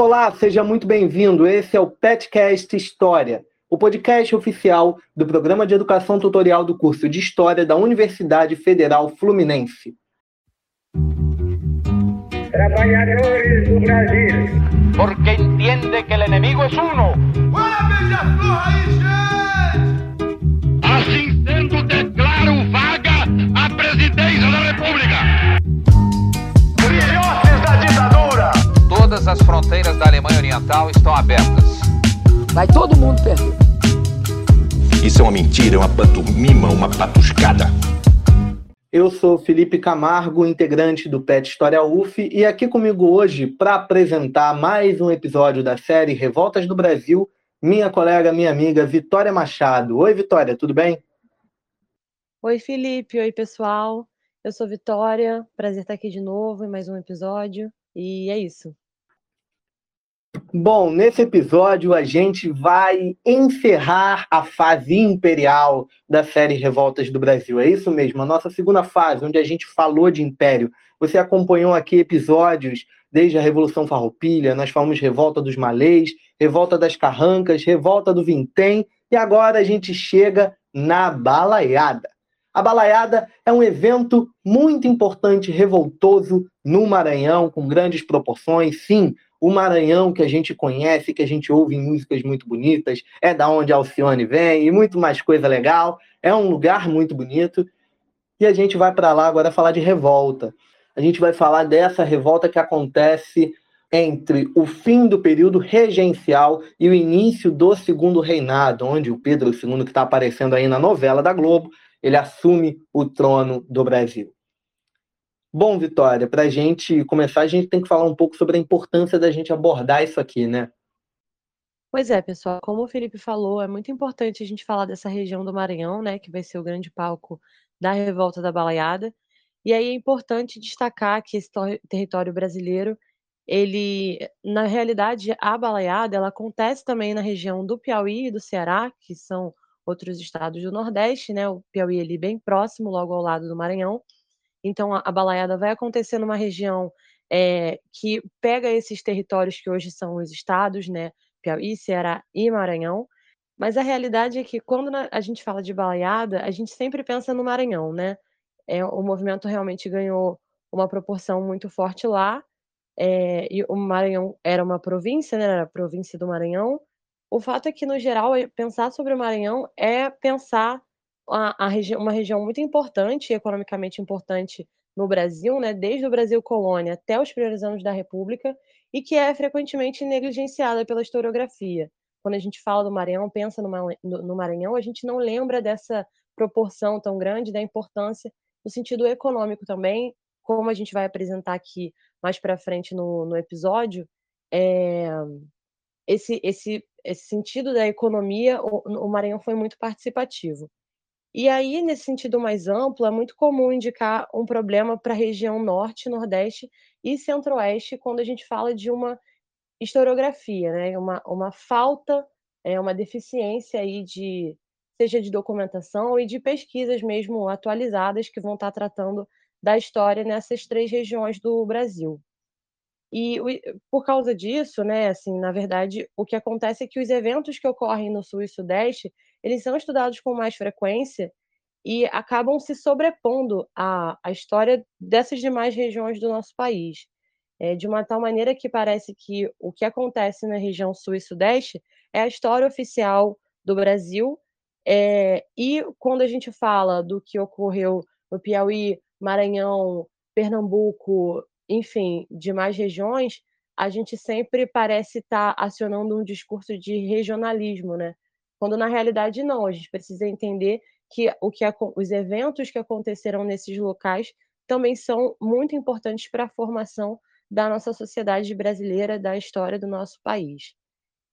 Olá, seja muito bem-vindo. Esse é o Petcast História, o podcast oficial do Programa de Educação Tutorial do curso de História da Universidade Federal Fluminense. Trabalhadores do Brasil. Porque entende que o inimigo é uno. Assim sendo, declaro vaga a presidência da Todas as fronteiras da Alemanha Oriental estão abertas. Vai todo mundo perder. Isso é uma mentira, é uma pantomima, uma patuscada. Eu sou Felipe Camargo, integrante do PET História UF, e aqui comigo hoje para apresentar mais um episódio da série Revoltas do Brasil, minha colega, minha amiga Vitória Machado. Oi, Vitória, tudo bem? Oi, Felipe. Oi, pessoal. Eu sou Vitória. Prazer estar aqui de novo em mais um episódio. E é isso. Bom, nesse episódio a gente vai encerrar a fase imperial da série Revoltas do Brasil. É isso mesmo, a nossa segunda fase, onde a gente falou de império. Você acompanhou aqui episódios desde a Revolução Farroupilha, nós falamos Revolta dos Malês, Revolta das Carrancas, Revolta do Vintém, e agora a gente chega na Balaiada. A Balaiada é um evento muito importante, revoltoso no Maranhão, com grandes proporções. Sim, o Maranhão que a gente conhece, que a gente ouve em músicas muito bonitas, é da onde Alcione vem e muito mais coisa legal. É um lugar muito bonito. E a gente vai para lá agora falar de revolta. A gente vai falar dessa revolta que acontece entre o fim do período regencial e o início do segundo reinado, onde o Pedro II, que está aparecendo aí na novela da Globo, ele assume o trono do Brasil. Bom, Vitória, para a gente começar, a gente tem que falar um pouco sobre a importância da gente abordar isso aqui, né? Pois é, pessoal, como o Felipe falou, é muito importante a gente falar dessa região do Maranhão, né, que vai ser o grande palco da revolta da Balaiada. E aí é importante destacar que esse território brasileiro, ele, na realidade, a Balaiada, ela acontece também na região do Piauí e do Ceará, que são outros estados do Nordeste, né? O Piauí ali bem próximo, logo ao lado do Maranhão. Então, a, a balaiada vai acontecer numa região é, que pega esses territórios que hoje são os estados, né? Piauí, Ceará e Maranhão. Mas a realidade é que quando a gente fala de balaiada, a gente sempre pensa no Maranhão, né? É, o movimento realmente ganhou uma proporção muito forte lá. É, e o Maranhão era uma província, né? Era a província do Maranhão. O fato é que, no geral, pensar sobre o Maranhão é pensar a, a regi uma região muito importante, economicamente importante no Brasil, né, desde o Brasil colônia até os primeiros anos da República, e que é frequentemente negligenciada pela historiografia. Quando a gente fala do Maranhão, pensa no, Maranhão, a gente não lembra dessa proporção tão grande, da importância no sentido econômico também, como a gente vai apresentar aqui mais para frente no, no episódio, é, esse, esse, esse sentido da economia, o, o Maranhão foi muito participativo. E aí, nesse sentido mais amplo, é muito comum indicar um problema para a região norte, nordeste e centro-oeste quando a gente fala de uma historiografia, né? uma, uma falta, é, uma deficiência aí de seja de documentação e de pesquisas mesmo atualizadas que vão estar tratando da história nessas três regiões do Brasil. E por causa disso, né, assim, na verdade, o que acontece é que os eventos que ocorrem no Sul e Sudeste eles são estudados com mais frequência e acabam se sobrepondo à, à história dessas demais regiões do nosso país. É, de uma tal maneira que parece que o que acontece na região sul e sudeste é a história oficial do Brasil. É, e quando a gente fala do que ocorreu no Piauí, Maranhão, Pernambuco, enfim, demais regiões, a gente sempre parece estar acionando um discurso de regionalismo, né? Quando na realidade não, a gente precisa entender que, o que os eventos que aconteceram nesses locais também são muito importantes para a formação da nossa sociedade brasileira, da história do nosso país.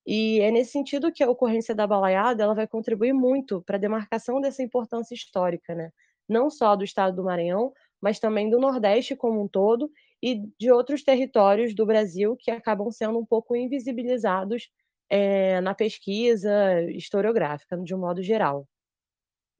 E é nesse sentido que a ocorrência da balaiada ela vai contribuir muito para a demarcação dessa importância histórica, né? não só do estado do Maranhão, mas também do Nordeste como um todo e de outros territórios do Brasil que acabam sendo um pouco invisibilizados é, na pesquisa historiográfica, de um modo geral.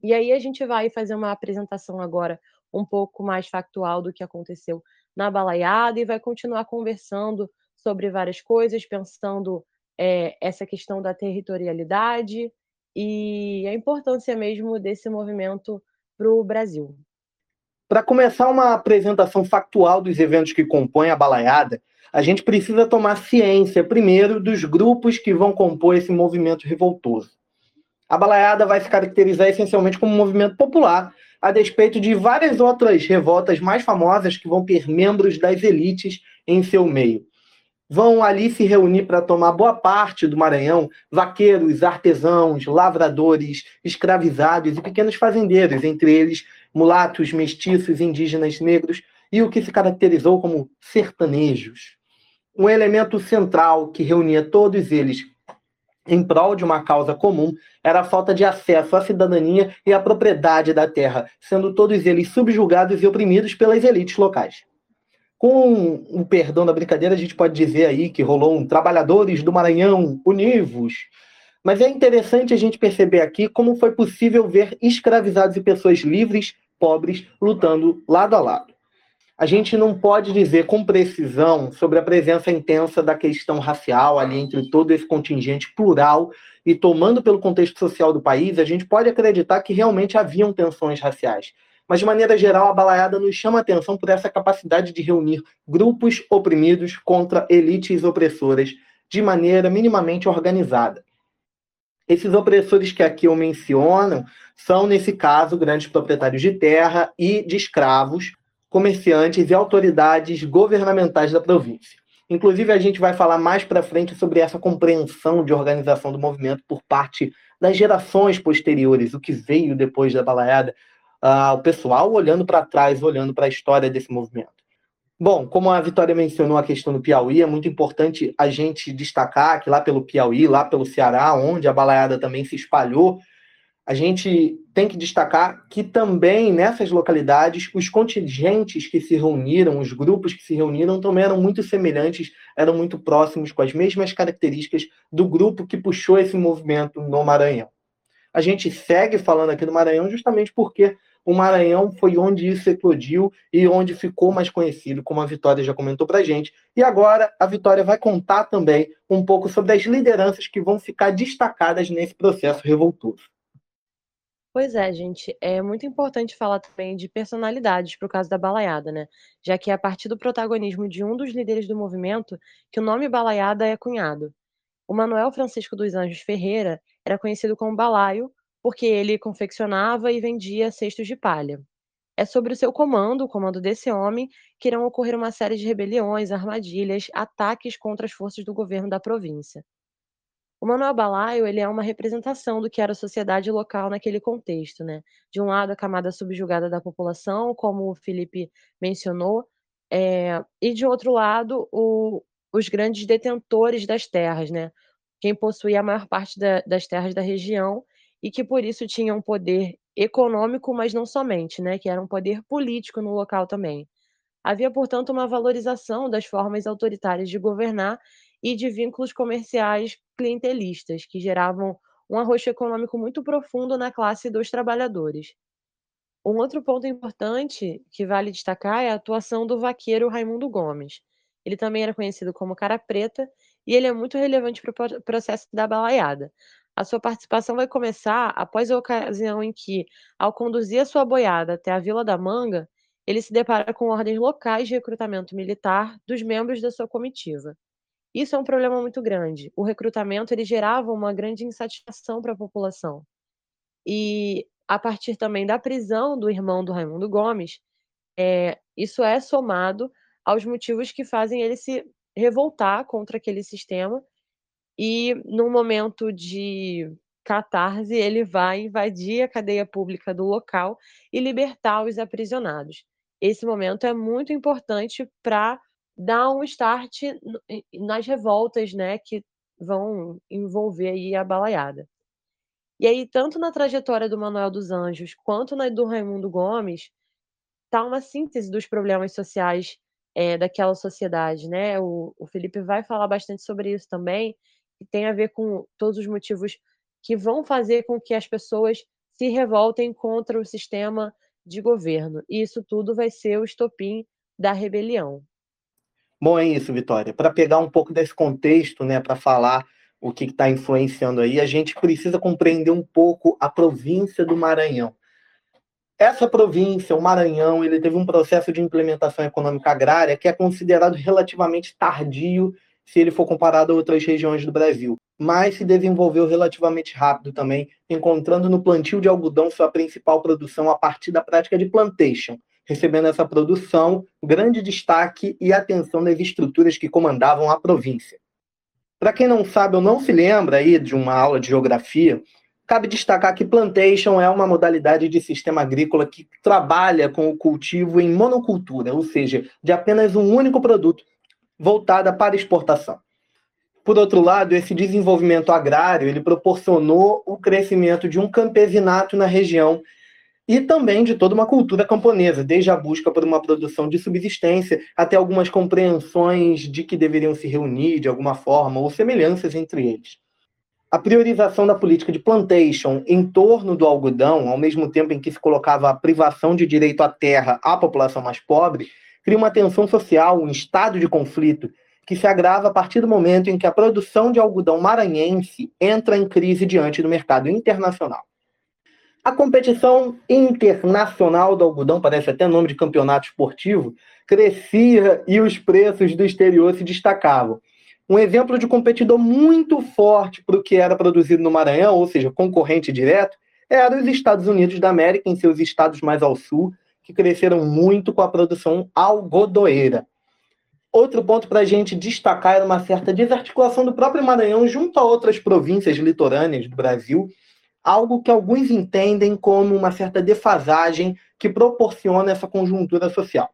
E aí a gente vai fazer uma apresentação agora um pouco mais factual do que aconteceu na balaiada e vai continuar conversando sobre várias coisas, pensando é, essa questão da territorialidade e a importância mesmo desse movimento para o Brasil. Para começar uma apresentação factual dos eventos que compõem a balaiada, a gente precisa tomar ciência primeiro dos grupos que vão compor esse movimento revoltoso. A balaiada vai se caracterizar essencialmente como um movimento popular, a despeito de várias outras revoltas mais famosas que vão ter membros das elites em seu meio. Vão ali se reunir para tomar boa parte do Maranhão vaqueiros, artesãos, lavradores, escravizados e pequenos fazendeiros, entre eles mulatos, mestiços, indígenas, negros e o que se caracterizou como sertanejos. Um elemento central que reunia todos eles em prol de uma causa comum era a falta de acesso à cidadania e à propriedade da terra, sendo todos eles subjugados e oprimidos pelas elites locais. Com o perdão da brincadeira, a gente pode dizer aí que rolou um trabalhadores do Maranhão univos. Mas é interessante a gente perceber aqui como foi possível ver escravizados e pessoas livres pobres lutando lado a lado. A gente não pode dizer com precisão sobre a presença intensa da questão racial ali entre todo esse contingente plural e tomando pelo contexto social do país, a gente pode acreditar que realmente haviam tensões raciais. Mas, de maneira geral, a balaiada nos chama atenção por essa capacidade de reunir grupos oprimidos contra elites opressoras de maneira minimamente organizada. Esses opressores que aqui eu menciono são, nesse caso, grandes proprietários de terra e de escravos, comerciantes e autoridades governamentais da província. Inclusive, a gente vai falar mais para frente sobre essa compreensão de organização do movimento por parte das gerações posteriores, o que veio depois da balaiada, uh, o pessoal olhando para trás, olhando para a história desse movimento. Bom, como a Vitória mencionou a questão do Piauí, é muito importante a gente destacar que lá pelo Piauí, lá pelo Ceará, onde a balaiada também se espalhou, a gente tem que destacar que também nessas localidades os contingentes que se reuniram, os grupos que se reuniram também eram muito semelhantes, eram muito próximos, com as mesmas características do grupo que puxou esse movimento no Maranhão. A gente segue falando aqui do Maranhão justamente porque o Maranhão foi onde isso eclodiu e onde ficou mais conhecido, como a Vitória já comentou para gente. E agora a Vitória vai contar também um pouco sobre as lideranças que vão ficar destacadas nesse processo revoltoso. Pois é, gente, é muito importante falar também de personalidades para o caso da balaiada, né? Já que é a partir do protagonismo de um dos líderes do movimento que o nome balaiada é cunhado. O Manuel Francisco dos Anjos Ferreira era conhecido como Balaio porque ele confeccionava e vendia cestos de palha. É sobre o seu comando, o comando desse homem, que irão ocorrer uma série de rebeliões, armadilhas, ataques contra as forças do governo da província. O Manuel Balaio ele é uma representação do que era a sociedade local naquele contexto, né? De um lado, a camada subjugada da população, como o Felipe mencionou, é, e de outro lado, o, os grandes detentores das terras, né? Quem possuía a maior parte da, das terras da região e que por isso tinha um poder econômico, mas não somente, né, que era um poder político no local também. Havia, portanto, uma valorização das formas autoritárias de governar e de vínculos comerciais clientelistas, que geravam um arroxo econômico muito profundo na classe dos trabalhadores. Um outro ponto importante que vale destacar é a atuação do vaqueiro Raimundo Gomes. Ele também era conhecido como Cara Preta e ele é muito relevante para o processo da balaiada. A sua participação vai começar após a ocasião em que, ao conduzir a sua boiada até a Vila da Manga, ele se depara com ordens locais de recrutamento militar dos membros da sua comitiva. Isso é um problema muito grande. O recrutamento ele gerava uma grande insatisfação para a população. E a partir também da prisão do irmão do Raimundo Gomes, é, isso é somado aos motivos que fazem ele se revoltar contra aquele sistema e num momento de catarse, ele vai invadir a cadeia pública do local e libertar os aprisionados. Esse momento é muito importante para dar um start nas revoltas, né, que vão envolver aí a balaiada. E aí, tanto na trajetória do Manuel dos Anjos quanto na do Raimundo Gomes, tá uma síntese dos problemas sociais é, daquela sociedade, né? O, o Felipe vai falar bastante sobre isso também, que tem a ver com todos os motivos que vão fazer com que as pessoas se revoltem contra o sistema de governo. E isso tudo vai ser o estopim da rebelião. Bom, é isso, Vitória. Para pegar um pouco desse contexto, né, para falar o que está influenciando aí, a gente precisa compreender um pouco a província do Maranhão. Essa província, o Maranhão, ele teve um processo de implementação econômica agrária que é considerado relativamente tardio se ele for comparado a outras regiões do Brasil, mas se desenvolveu relativamente rápido também, encontrando no plantio de algodão sua principal produção a partir da prática de plantation, recebendo essa produção grande destaque e atenção das estruturas que comandavam a província. Para quem não sabe ou não se lembra aí de uma aula de geografia, Cabe destacar que plantation é uma modalidade de sistema agrícola que trabalha com o cultivo em monocultura, ou seja, de apenas um único produto, voltada para exportação. Por outro lado, esse desenvolvimento agrário ele proporcionou o crescimento de um campesinato na região e também de toda uma cultura camponesa, desde a busca por uma produção de subsistência até algumas compreensões de que deveriam se reunir de alguma forma ou semelhanças entre eles a priorização da política de plantation em torno do algodão, ao mesmo tempo em que se colocava a privação de direito à terra à população mais pobre, cria uma tensão social, um estado de conflito que se agrava a partir do momento em que a produção de algodão maranhense entra em crise diante do mercado internacional. A competição internacional do algodão, parece até nome de campeonato esportivo, crescia e os preços do exterior se destacavam. Um exemplo de competidor muito forte para o que era produzido no Maranhão, ou seja, concorrente direto, era os Estados Unidos da América, em seus estados mais ao sul, que cresceram muito com a produção algodoeira. Outro ponto para a gente destacar era uma certa desarticulação do próprio Maranhão junto a outras províncias litorâneas do Brasil, algo que alguns entendem como uma certa defasagem que proporciona essa conjuntura social.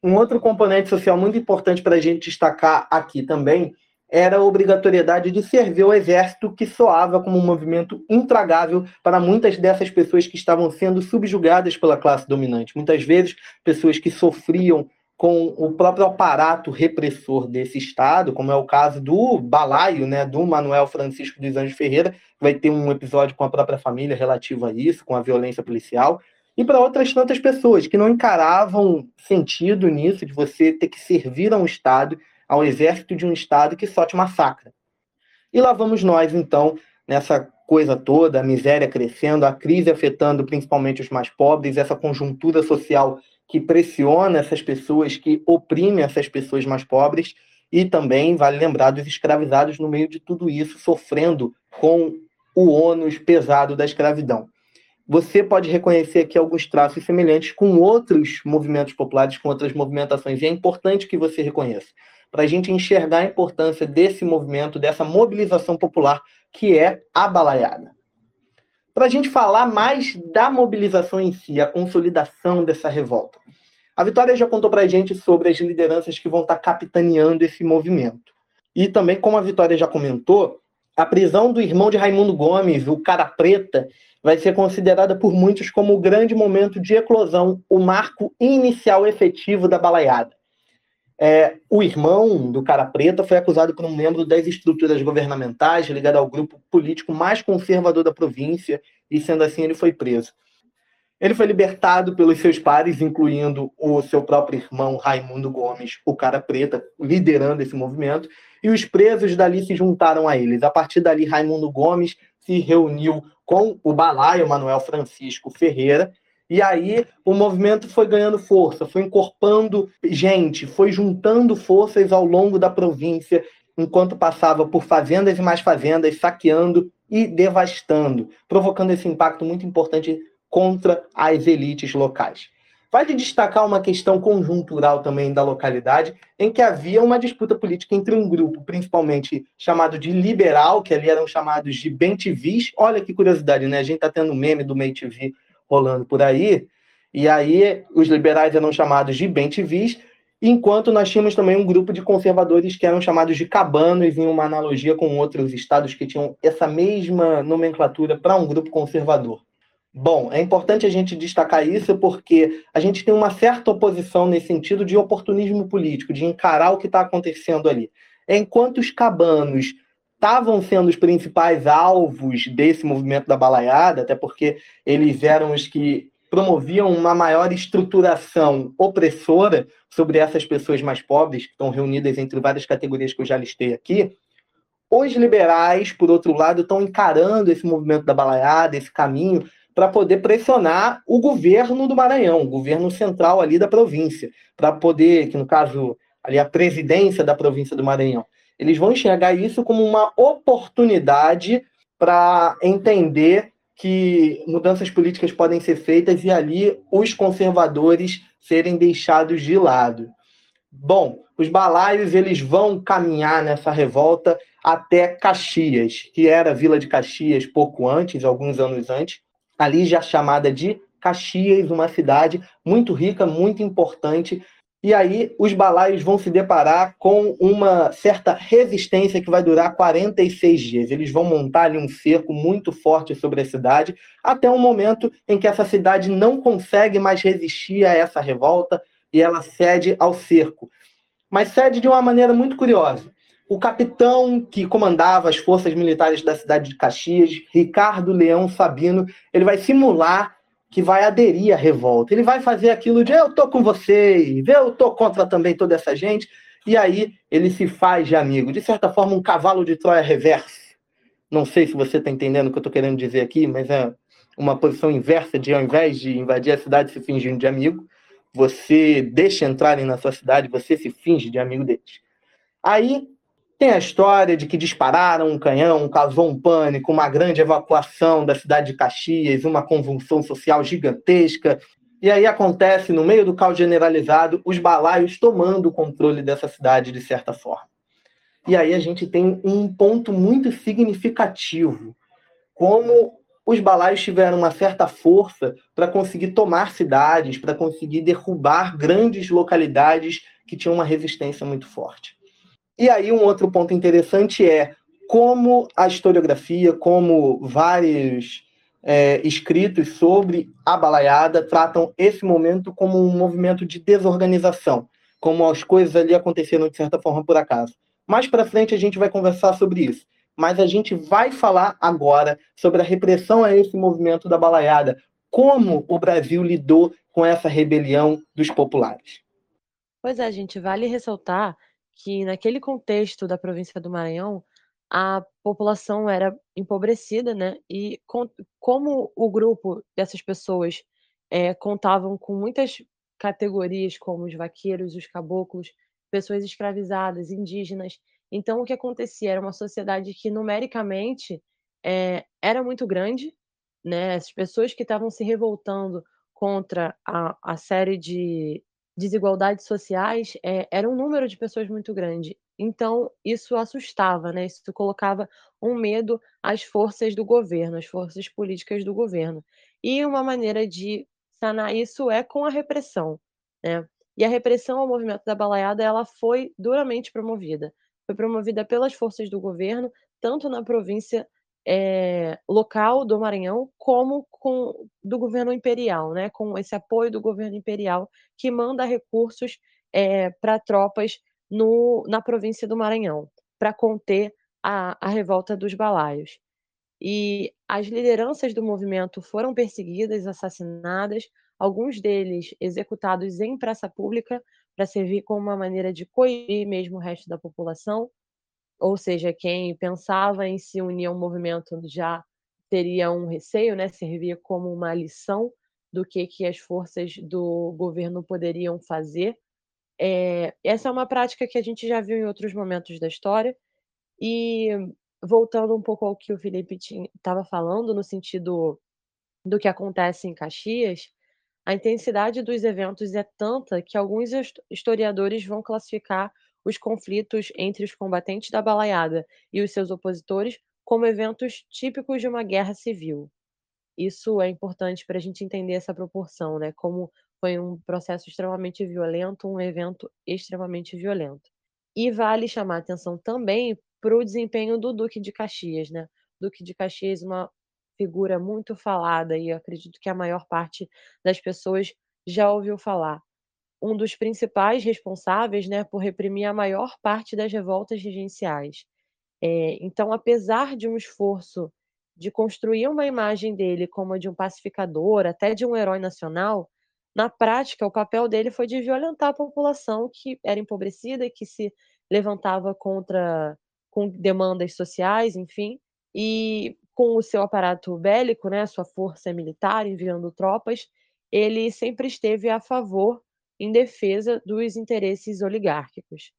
Um outro componente social muito importante para a gente destacar aqui também era a obrigatoriedade de servir ao exército, que soava como um movimento intragável para muitas dessas pessoas que estavam sendo subjugadas pela classe dominante. Muitas vezes, pessoas que sofriam com o próprio aparato repressor desse Estado, como é o caso do balaio, né, do Manuel Francisco dos Anjos Ferreira, vai ter um episódio com a própria família relativo a isso, com a violência policial, e para outras tantas pessoas que não encaravam sentido nisso, de você ter que servir a um Estado, ao exército de um Estado que só te massacra. E lá vamos nós, então, nessa coisa toda, a miséria crescendo, a crise afetando principalmente os mais pobres, essa conjuntura social que pressiona essas pessoas, que oprime essas pessoas mais pobres, e também vale lembrar dos escravizados no meio de tudo isso, sofrendo com o ônus pesado da escravidão. Você pode reconhecer aqui alguns traços semelhantes com outros movimentos populares, com outras movimentações, e é importante que você reconheça, para a gente enxergar a importância desse movimento, dessa mobilização popular que é a balaiada. Para a gente falar mais da mobilização em si, a consolidação dessa revolta. A Vitória já contou para a gente sobre as lideranças que vão estar tá capitaneando esse movimento. E também, como a Vitória já comentou, a prisão do irmão de Raimundo Gomes, o Cara Preta, vai ser considerada por muitos como o grande momento de eclosão, o marco inicial efetivo da balaiada. É, o irmão do Cara Preta foi acusado por um membro das estruturas governamentais ligado ao grupo político mais conservador da província, e sendo assim ele foi preso. Ele foi libertado pelos seus pares, incluindo o seu próprio irmão Raimundo Gomes, o Cara Preta, liderando esse movimento, e os presos dali se juntaram a eles. A partir dali, Raimundo Gomes se reuniu com o balaio Manuel Francisco Ferreira, e aí o movimento foi ganhando força, foi incorporando gente, foi juntando forças ao longo da província, enquanto passava por fazendas e mais fazendas, saqueando e devastando, provocando esse impacto muito importante contra as elites locais. Vale destacar uma questão conjuntural também da localidade, em que havia uma disputa política entre um grupo, principalmente chamado de liberal, que ali eram chamados de bentivis. Olha que curiosidade, né? A gente está tendo um meme do Meio rolando por aí, e aí os liberais eram chamados de bentivis, enquanto nós tínhamos também um grupo de conservadores que eram chamados de cabanos, em uma analogia com outros estados que tinham essa mesma nomenclatura para um grupo conservador. Bom, é importante a gente destacar isso porque a gente tem uma certa oposição nesse sentido de oportunismo político, de encarar o que está acontecendo ali. Enquanto os cabanos estavam sendo os principais alvos desse movimento da balaiada, até porque eles eram os que promoviam uma maior estruturação opressora sobre essas pessoas mais pobres, que estão reunidas entre várias categorias que eu já listei aqui. Os liberais, por outro lado, estão encarando esse movimento da balaiada, esse caminho, para poder pressionar o governo do Maranhão, o governo central ali da província, para poder, que no caso ali a presidência da província do Maranhão, eles vão enxergar isso como uma oportunidade para entender que mudanças políticas podem ser feitas e ali os conservadores serem deixados de lado. Bom, os balaios eles vão caminhar nessa revolta até Caxias, que era a Vila de Caxias pouco antes, alguns anos antes, ali já chamada de Caxias, uma cidade muito rica, muito importante e aí os balaios vão se deparar com uma certa resistência que vai durar 46 dias. Eles vão montar ali um cerco muito forte sobre a cidade, até um momento em que essa cidade não consegue mais resistir a essa revolta e ela cede ao cerco. Mas cede de uma maneira muito curiosa. O capitão que comandava as forças militares da cidade de Caxias, Ricardo Leão Sabino, ele vai simular que vai aderir à revolta. Ele vai fazer aquilo de eu tô com vocês, eu tô contra também toda essa gente, e aí ele se faz de amigo. De certa forma, um cavalo de Troia reverso. Não sei se você está entendendo o que eu estou querendo dizer aqui, mas é uma posição inversa de, ao invés de invadir a cidade se fingindo de amigo, você deixa entrarem na sua cidade, você se finge de amigo deles. Aí tem a história de que dispararam um canhão, causou um pânico, uma grande evacuação da cidade de Caxias, uma convulsão social gigantesca. E aí acontece, no meio do caos generalizado, os balaios tomando o controle dessa cidade de certa forma. E aí a gente tem um ponto muito significativo. Como os balaios tiveram uma certa força para conseguir tomar cidades, para conseguir derrubar grandes localidades que tinham uma resistência muito forte. E aí, um outro ponto interessante é como a historiografia, como vários é, escritos sobre a balaiada tratam esse momento como um movimento de desorganização, como as coisas ali aconteceram de certa forma por acaso. Mais para frente a gente vai conversar sobre isso, mas a gente vai falar agora sobre a repressão a esse movimento da balaiada, como o Brasil lidou com essa rebelião dos populares. Pois é, gente, vale ressaltar que naquele contexto da província do Maranhão, a população era empobrecida, né? E com, como o grupo dessas pessoas é, contavam com muitas categorias, como os vaqueiros, os caboclos, pessoas escravizadas, indígenas. Então, o que acontecia era uma sociedade que, numericamente, é, era muito grande, né? As pessoas que estavam se revoltando contra a, a série de desigualdades sociais, é, era um número de pessoas muito grande. Então, isso assustava, né? Isso colocava um medo às forças do governo, às forças políticas do governo. E uma maneira de sanar isso é com a repressão, né? E a repressão ao movimento da balaiada, ela foi duramente promovida. Foi promovida pelas forças do governo, tanto na província é, local do Maranhão, como com, do governo imperial, né, com esse apoio do governo imperial que manda recursos é, para tropas no, na província do Maranhão, para conter a, a revolta dos balaios. E as lideranças do movimento foram perseguidas, assassinadas, alguns deles executados em praça pública para servir como uma maneira de coibir mesmo o resto da população ou seja, quem pensava em se unir ao movimento já teria um receio, né? Servia como uma lição do que, que as forças do governo poderiam fazer. É, essa é uma prática que a gente já viu em outros momentos da história. E voltando um pouco ao que o Felipe estava falando, no sentido do que acontece em Caxias, a intensidade dos eventos é tanta que alguns historiadores vão classificar os conflitos entre os combatentes da balaiada e os seus opositores como eventos típicos de uma guerra civil. Isso é importante para a gente entender essa proporção, né? Como foi um processo extremamente violento, um evento extremamente violento. E vale chamar atenção também para o desempenho do Duque de Caxias, né? Duque de Caxias, uma figura muito falada e acredito que a maior parte das pessoas já ouviu falar um dos principais responsáveis né, por reprimir a maior parte das revoltas regenciais. É, então, apesar de um esforço de construir uma imagem dele como a de um pacificador, até de um herói nacional, na prática, o papel dele foi de violentar a população que era empobrecida que se levantava contra com demandas sociais, enfim, e com o seu aparato bélico, né, sua força militar, enviando tropas, ele sempre esteve a favor, em defesa dos interesses oligárquicos.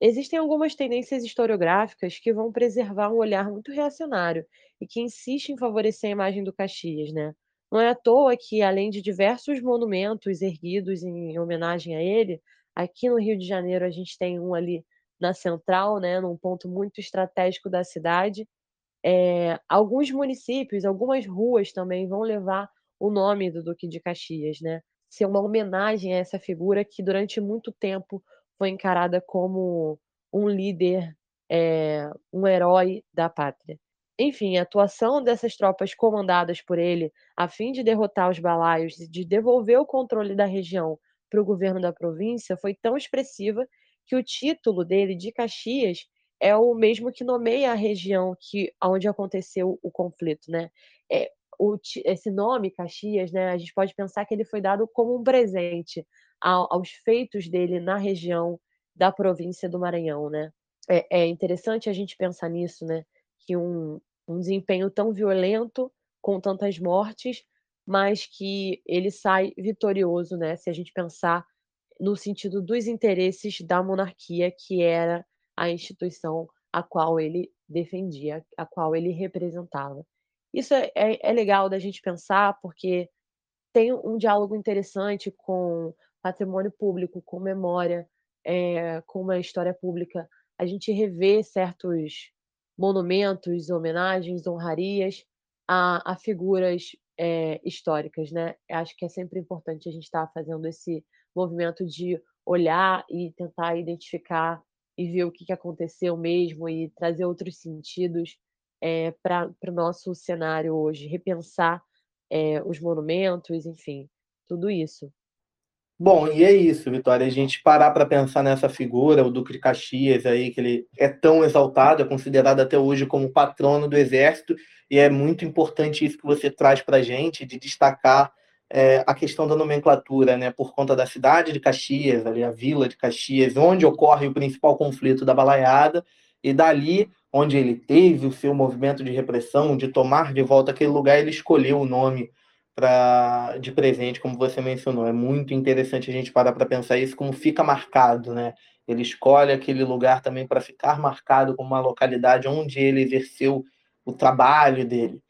Existem algumas tendências historiográficas que vão preservar um olhar muito reacionário e que insiste em favorecer a imagem do Caxias, né? Não é à toa que, além de diversos monumentos erguidos em homenagem a ele, aqui no Rio de Janeiro a gente tem um ali na central, né, num ponto muito estratégico da cidade. É, alguns municípios, algumas ruas também vão levar o nome do Duque de Caxias, né? Ser uma homenagem a essa figura que durante muito tempo foi encarada como um líder, é, um herói da pátria. Enfim, a atuação dessas tropas comandadas por ele, a fim de derrotar os balaios e de devolver o controle da região para o governo da província, foi tão expressiva que o título dele, de Caxias, é o mesmo que nomeia a região que onde aconteceu o conflito, né? É, o, esse nome, Caxias, né, a gente pode pensar que ele foi dado como um presente ao, aos feitos dele na região da província do Maranhão, né? É, é interessante a gente pensar nisso, né? que um, um desempenho tão violento, com tantas mortes, mas que ele sai vitorioso, né? Se a gente pensar no sentido dos interesses da monarquia, que era a instituição a qual ele defendia, a qual ele representava. Isso é, é, é legal da gente pensar, porque tem um diálogo interessante com patrimônio público, com memória, é, com uma história pública. A gente revê certos monumentos, homenagens, honrarias a, a figuras é, históricas, né? Acho que é sempre importante a gente estar tá fazendo esse movimento de olhar e tentar identificar e ver o que, que aconteceu mesmo e trazer outros sentidos é, para o nosso cenário hoje, repensar é, os monumentos, enfim, tudo isso. Bom, e é isso, Vitória. A gente parar para pensar nessa figura, o Duque de Caxias aí, que ele é tão exaltado, é considerado até hoje como patrono do Exército, e é muito importante isso que você traz para a gente, de destacar é, a questão da nomenclatura, né, por conta da cidade de Caxias, ali a vila de Caxias, onde ocorre o principal conflito da balaiada, e dali, onde ele teve o seu movimento de repressão, de tomar de volta aquele lugar, ele escolheu o nome pra, de presente, como você mencionou. É muito interessante a gente parar para pensar isso, como fica marcado, né? Ele escolhe aquele lugar também para ficar marcado como uma localidade onde ele exerceu o trabalho dele.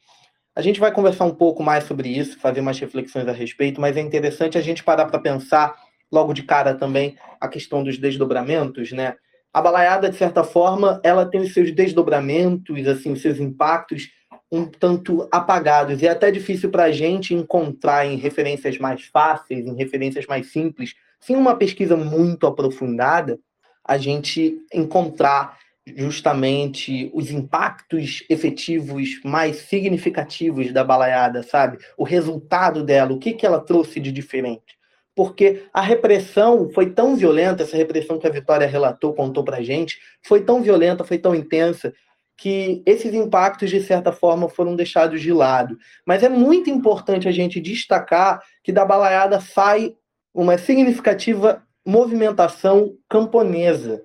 A gente vai conversar um pouco mais sobre isso, fazer mais reflexões a respeito, mas é interessante a gente parar para pensar logo de cara também a questão dos desdobramentos, né? A balaiada, de certa forma, ela tem os seus desdobramentos, assim, os seus impactos um tanto apagados e é até difícil para a gente encontrar em referências mais fáceis, em referências mais simples, sem uma pesquisa muito aprofundada, a gente encontrar justamente os impactos efetivos mais significativos da balaiada, sabe? O resultado dela, o que, que ela trouxe de diferente. Porque a repressão foi tão violenta, essa repressão que a Vitória relatou, contou pra gente, foi tão violenta, foi tão intensa, que esses impactos, de certa forma, foram deixados de lado. Mas é muito importante a gente destacar que da balaiada sai uma significativa movimentação camponesa.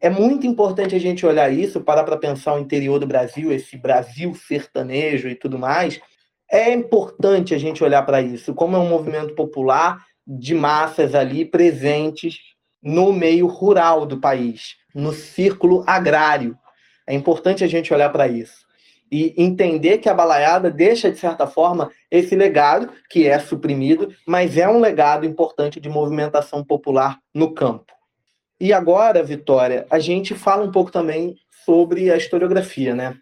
É muito importante a gente olhar isso, parar para pensar o interior do Brasil, esse Brasil sertanejo e tudo mais. É importante a gente olhar para isso, como é um movimento popular de massas ali presentes no meio rural do país, no círculo agrário. É importante a gente olhar para isso e entender que a balaiada deixa, de certa forma, esse legado, que é suprimido, mas é um legado importante de movimentação popular no campo. E agora, Vitória, a gente fala um pouco também sobre a historiografia, né?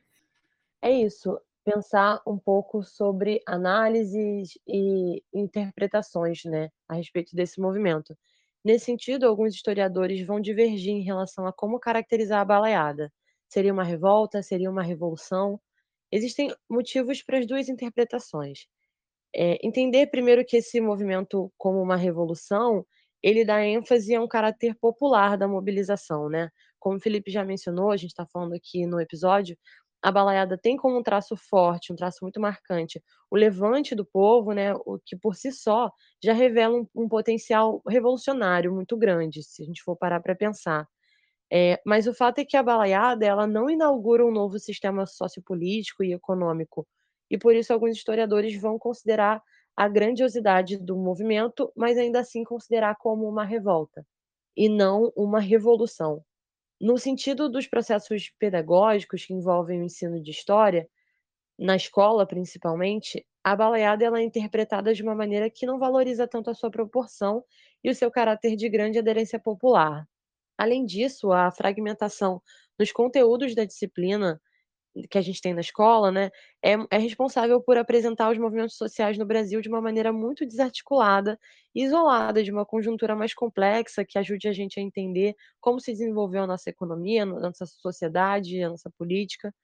É isso. Pensar um pouco sobre análises e interpretações, né, a respeito desse movimento. Nesse sentido, alguns historiadores vão divergir em relação a como caracterizar a balaiada. Seria uma revolta? Seria uma revolução? Existem motivos para as duas interpretações. É, entender primeiro que esse movimento, como uma revolução, ele dá ênfase a um caráter popular da mobilização, né? Como o Felipe já mencionou, a gente está falando aqui no episódio, a balaiada tem como um traço forte, um traço muito marcante, o levante do povo, né, o que por si só já revela um, um potencial revolucionário muito grande, se a gente for parar para pensar. É, mas o fato é que a balaiada ela não inaugura um novo sistema sociopolítico e econômico, e por isso alguns historiadores vão considerar a grandiosidade do movimento, mas ainda assim considerar como uma revolta e não uma revolução. No sentido dos processos pedagógicos que envolvem o ensino de história, na escola principalmente, a balaiada ela é interpretada de uma maneira que não valoriza tanto a sua proporção e o seu caráter de grande aderência popular. Além disso, a fragmentação nos conteúdos da disciplina que a gente tem na escola, né, é, é, responsável por apresentar os movimentos sociais no Brasil de uma maneira muito desarticulada, isolada de uma conjuntura mais complexa que ajude a gente a entender como se desenvolveu a nossa economia, a nossa sociedade, a nossa política.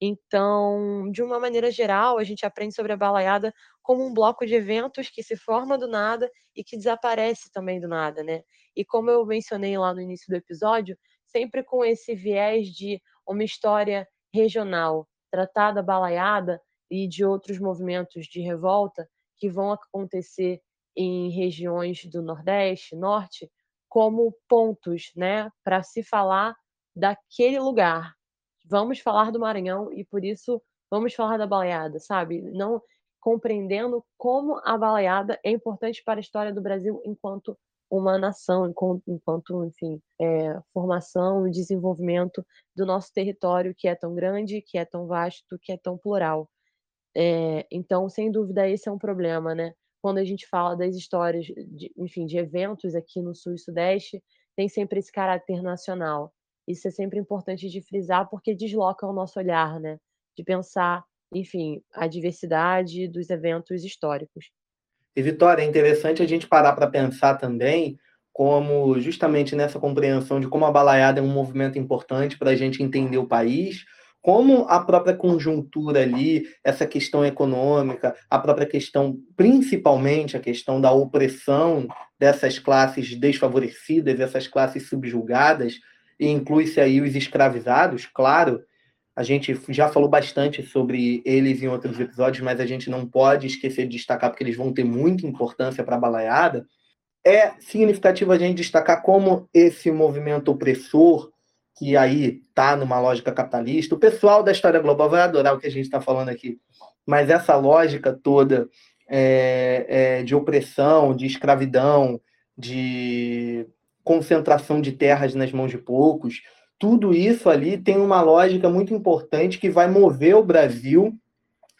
Então, de uma maneira geral, a gente aprende sobre a balaiada como um bloco de eventos que se forma do nada e que desaparece também do nada, né? E como eu mencionei lá no início do episódio, sempre com esse viés de uma história regional, tratada balaiada e de outros movimentos de revolta que vão acontecer em regiões do Nordeste, Norte, como pontos, né, para se falar daquele lugar. Vamos falar do Maranhão e por isso vamos falar da balaiada, sabe? Não compreendendo como a balaiada é importante para a história do Brasil enquanto uma nação, enquanto, enfim, é, formação e desenvolvimento do nosso território que é tão grande, que é tão vasto, que é tão plural. É, então, sem dúvida, esse é um problema, né? Quando a gente fala das histórias, de, enfim, de eventos aqui no Sul e Sudeste, tem sempre esse caráter nacional. Isso é sempre importante de frisar, porque desloca o nosso olhar, né? De pensar, enfim, a diversidade dos eventos históricos. E, Vitória, é interessante a gente parar para pensar também como, justamente nessa compreensão de como a balaiada é um movimento importante para a gente entender o país, como a própria conjuntura ali, essa questão econômica, a própria questão, principalmente a questão da opressão dessas classes desfavorecidas, essas classes subjugadas, e inclui-se aí os escravizados, claro, a gente já falou bastante sobre eles em outros episódios, mas a gente não pode esquecer de destacar, porque eles vão ter muita importância para a balaiada. É significativo a gente destacar como esse movimento opressor, que aí está numa lógica capitalista, o pessoal da história global vai adorar o que a gente está falando aqui, mas essa lógica toda é, é, de opressão, de escravidão, de concentração de terras nas mãos de poucos, tudo isso ali tem uma lógica muito importante que vai mover o Brasil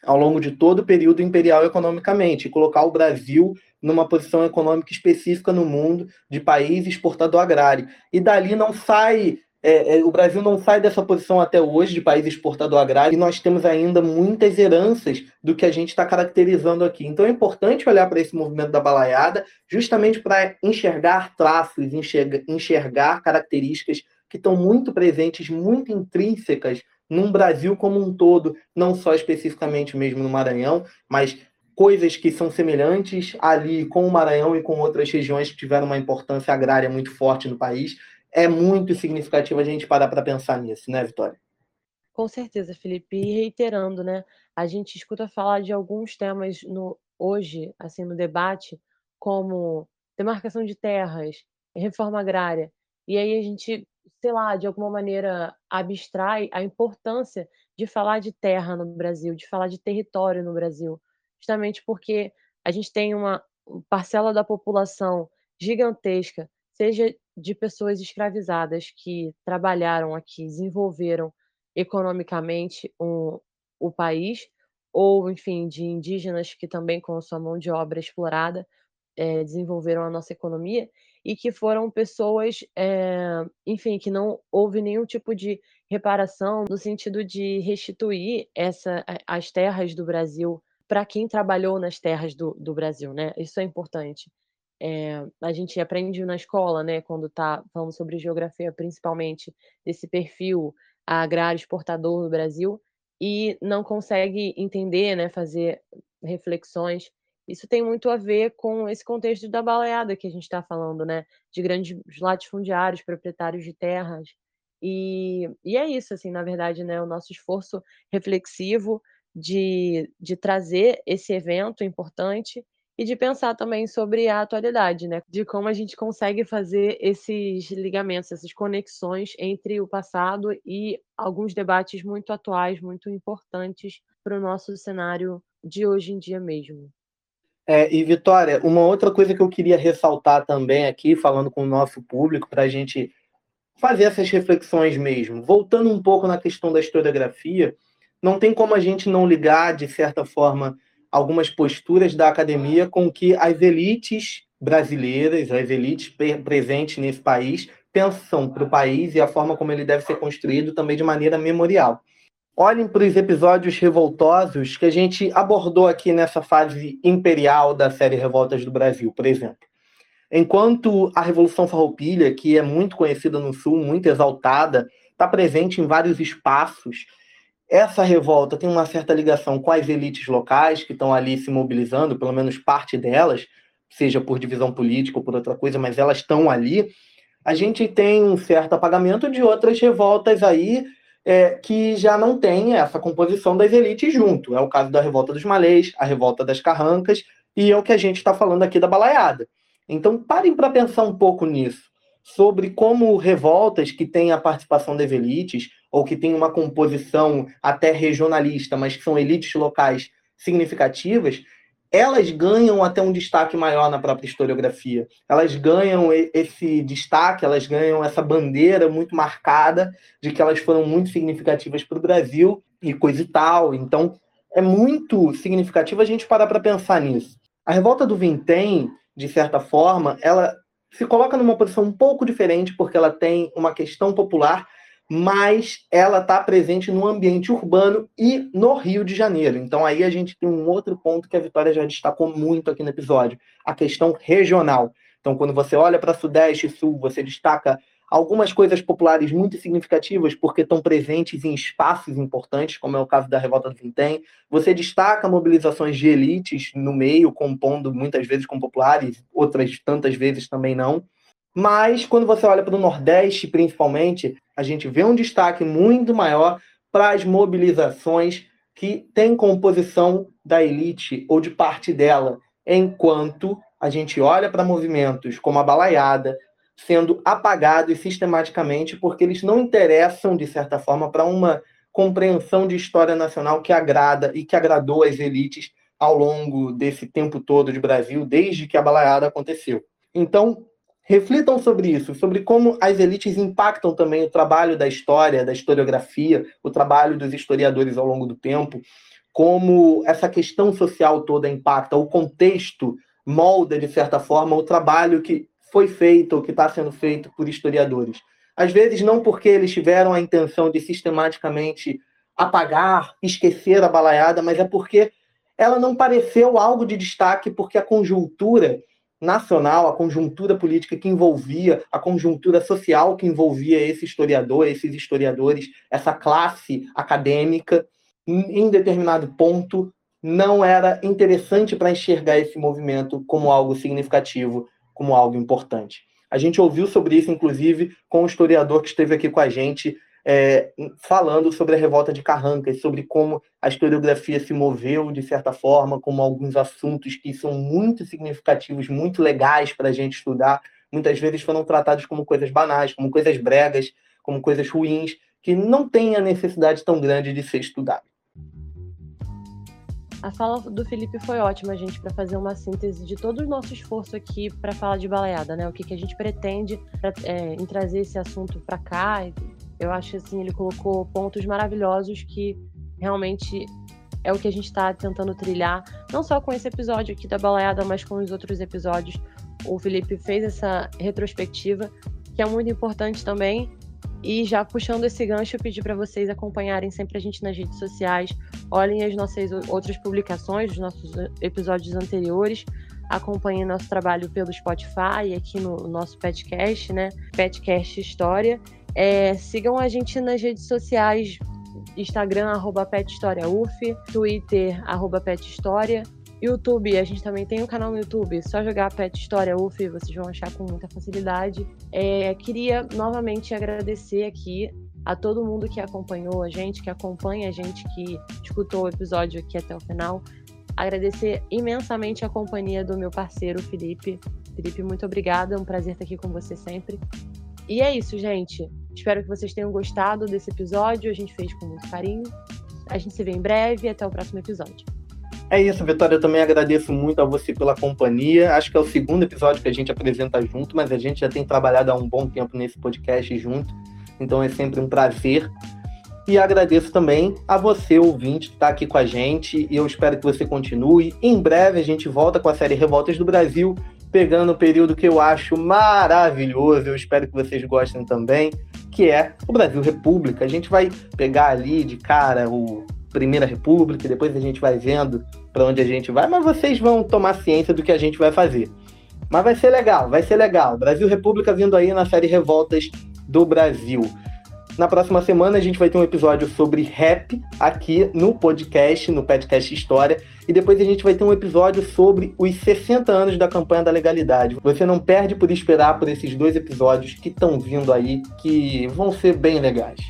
ao longo de todo o período imperial economicamente, colocar o Brasil numa posição econômica específica no mundo de país exportador agrário. E dali não sai, é, é, o Brasil não sai dessa posição até hoje de país exportador agrário, e nós temos ainda muitas heranças do que a gente está caracterizando aqui. Então é importante olhar para esse movimento da balaiada, justamente para enxergar traços, enxergar, enxergar características que estão muito presentes, muito intrínsecas num Brasil como um todo, não só especificamente mesmo no Maranhão, mas coisas que são semelhantes ali com o Maranhão e com outras regiões que tiveram uma importância agrária muito forte no país. É muito significativo a gente parar para pensar nisso, né, Vitória? Com certeza, Felipe. E reiterando, né? A gente escuta falar de alguns temas no, hoje, assim, no debate, como demarcação de terras, reforma agrária. E aí a gente sei lá, de alguma maneira abstrai a importância de falar de terra no Brasil, de falar de território no Brasil, justamente porque a gente tem uma parcela da população gigantesca, seja de pessoas escravizadas que trabalharam aqui, desenvolveram economicamente um, o país, ou, enfim, de indígenas que também, com sua mão de obra explorada, é, desenvolveram a nossa economia e que foram pessoas, é, enfim, que não houve nenhum tipo de reparação no sentido de restituir essa, as terras do Brasil para quem trabalhou nas terras do, do Brasil, né? Isso é importante. É, a gente aprende na escola, né, quando está falando sobre geografia, principalmente, desse perfil agrário exportador do Brasil, e não consegue entender, né, fazer reflexões isso tem muito a ver com esse contexto da baleada que a gente está falando, né? De grandes latifundiários, proprietários de terras, E, e é isso, assim, na verdade, né? O nosso esforço reflexivo de, de trazer esse evento importante e de pensar também sobre a atualidade, né? De como a gente consegue fazer esses ligamentos, essas conexões entre o passado e alguns debates muito atuais, muito importantes para o nosso cenário de hoje em dia mesmo. É, e Vitória, uma outra coisa que eu queria ressaltar também aqui, falando com o nosso público, para a gente fazer essas reflexões mesmo. Voltando um pouco na questão da historiografia, não tem como a gente não ligar, de certa forma, algumas posturas da academia com que as elites brasileiras, as elites presentes nesse país, pensam para o país e a forma como ele deve ser construído também de maneira memorial. Olhem para os episódios revoltosos que a gente abordou aqui nessa fase imperial da série Revoltas do Brasil, por exemplo. Enquanto a Revolução Farroupilha, que é muito conhecida no Sul, muito exaltada, está presente em vários espaços, essa revolta tem uma certa ligação com as elites locais que estão ali se mobilizando, pelo menos parte delas, seja por divisão política ou por outra coisa, mas elas estão ali. A gente tem um certo apagamento de outras revoltas aí é, que já não tem essa composição das elites junto. É o caso da revolta dos malês, a revolta das carrancas, e é o que a gente está falando aqui da balaiada. Então, parem para pensar um pouco nisso, sobre como revoltas que têm a participação das elites, ou que têm uma composição até regionalista, mas que são elites locais significativas, elas ganham até um destaque maior na própria historiografia. Elas ganham esse destaque, elas ganham essa bandeira muito marcada de que elas foram muito significativas para o Brasil e coisa e tal. Então, é muito significativo a gente parar para pensar nisso. A revolta do Vintém, de certa forma, ela se coloca numa posição um pouco diferente porque ela tem uma questão popular mas ela está presente no ambiente urbano e no Rio de Janeiro. Então aí a gente tem um outro ponto que a Vitória já destacou muito aqui no episódio, a questão regional. Então quando você olha para Sudeste e Sul, você destaca algumas coisas populares muito significativas porque estão presentes em espaços importantes, como é o caso da Revolta do Vintém. Você destaca mobilizações de elites no meio, compondo muitas vezes com populares, outras tantas vezes também não. Mas quando você olha para o Nordeste, principalmente, a gente vê um destaque muito maior para as mobilizações que têm composição da elite ou de parte dela, enquanto a gente olha para movimentos como a balaiada sendo apagados sistematicamente porque eles não interessam, de certa forma, para uma compreensão de história nacional que agrada e que agradou as elites ao longo desse tempo todo de Brasil, desde que a balaiada aconteceu. Então, reflitam sobre isso, sobre como as elites impactam também o trabalho da história, da historiografia, o trabalho dos historiadores ao longo do tempo, como essa questão social toda impacta, o contexto molda, de certa forma, o trabalho que foi feito ou que está sendo feito por historiadores. Às vezes, não porque eles tiveram a intenção de sistematicamente apagar, esquecer a balaiada, mas é porque ela não pareceu algo de destaque, porque a conjuntura nacional, a conjuntura política que envolvia, a conjuntura social que envolvia esse historiador, esses historiadores, essa classe acadêmica, em determinado ponto, não era interessante para enxergar esse movimento como algo significativo, como algo importante. A gente ouviu sobre isso, inclusive, com o historiador que esteve aqui com a gente, é, falando sobre a revolta de Carrancas, sobre como a historiografia se moveu de certa forma, como alguns assuntos que são muito significativos, muito legais para a gente estudar, muitas vezes foram tratados como coisas banais, como coisas bregas, como coisas ruins, que não têm a necessidade tão grande de ser estudado. A fala do Felipe foi ótima, gente, para fazer uma síntese de todo o nosso esforço aqui para falar de baleada, né? O que, que a gente pretende pra, é, em trazer esse assunto para cá, eu acho assim, ele colocou pontos maravilhosos que realmente é o que a gente está tentando trilhar, não só com esse episódio aqui da Baleada, mas com os outros episódios. O Felipe fez essa retrospectiva, que é muito importante também. E já puxando esse gancho, eu pedi para vocês acompanharem sempre a gente nas redes sociais, olhem as nossas outras publicações, os nossos episódios anteriores, acompanhem nosso trabalho pelo Spotify, aqui no nosso podcast, né? Petcast História. É, sigam a gente nas redes sociais, Instagram, arroba Twitter, arroba. YouTube, a gente também tem um canal no YouTube, só jogar Pet História UF, vocês vão achar com muita facilidade. É, queria novamente agradecer aqui a todo mundo que acompanhou a gente, que acompanha a gente, que escutou o episódio aqui até o final. Agradecer imensamente a companhia do meu parceiro Felipe. Felipe, muito obrigada, é um prazer estar aqui com você sempre. E é isso, gente. Espero que vocês tenham gostado desse episódio. A gente fez com muito carinho. A gente se vê em breve. Até o próximo episódio. É isso, Vitória. Eu também agradeço muito a você pela companhia. Acho que é o segundo episódio que a gente apresenta junto, mas a gente já tem trabalhado há um bom tempo nesse podcast junto. Então é sempre um prazer. E agradeço também a você, ouvinte, que está aqui com a gente. E eu espero que você continue. Em breve a gente volta com a série Revoltas do Brasil, pegando o período que eu acho maravilhoso. Eu espero que vocês gostem também, que é o Brasil República. A gente vai pegar ali de cara o Primeira República, depois a gente vai vendo para onde a gente vai, mas vocês vão tomar ciência do que a gente vai fazer. Mas vai ser legal, vai ser legal. Brasil República vindo aí na série Revoltas do Brasil. Na próxima semana a gente vai ter um episódio sobre rap aqui no podcast, no podcast História, e depois a gente vai ter um episódio sobre os 60 anos da campanha da legalidade. Você não perde por esperar por esses dois episódios que estão vindo aí, que vão ser bem legais.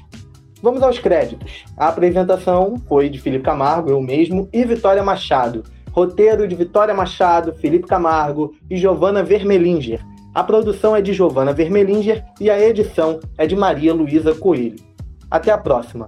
Vamos aos créditos. A apresentação foi de Felipe Camargo, eu mesmo, e Vitória Machado. Roteiro de Vitória Machado, Felipe Camargo e Giovana Vermelinger. A produção é de Giovana Vermelinger e a edição é de Maria Luísa Coelho. Até a próxima!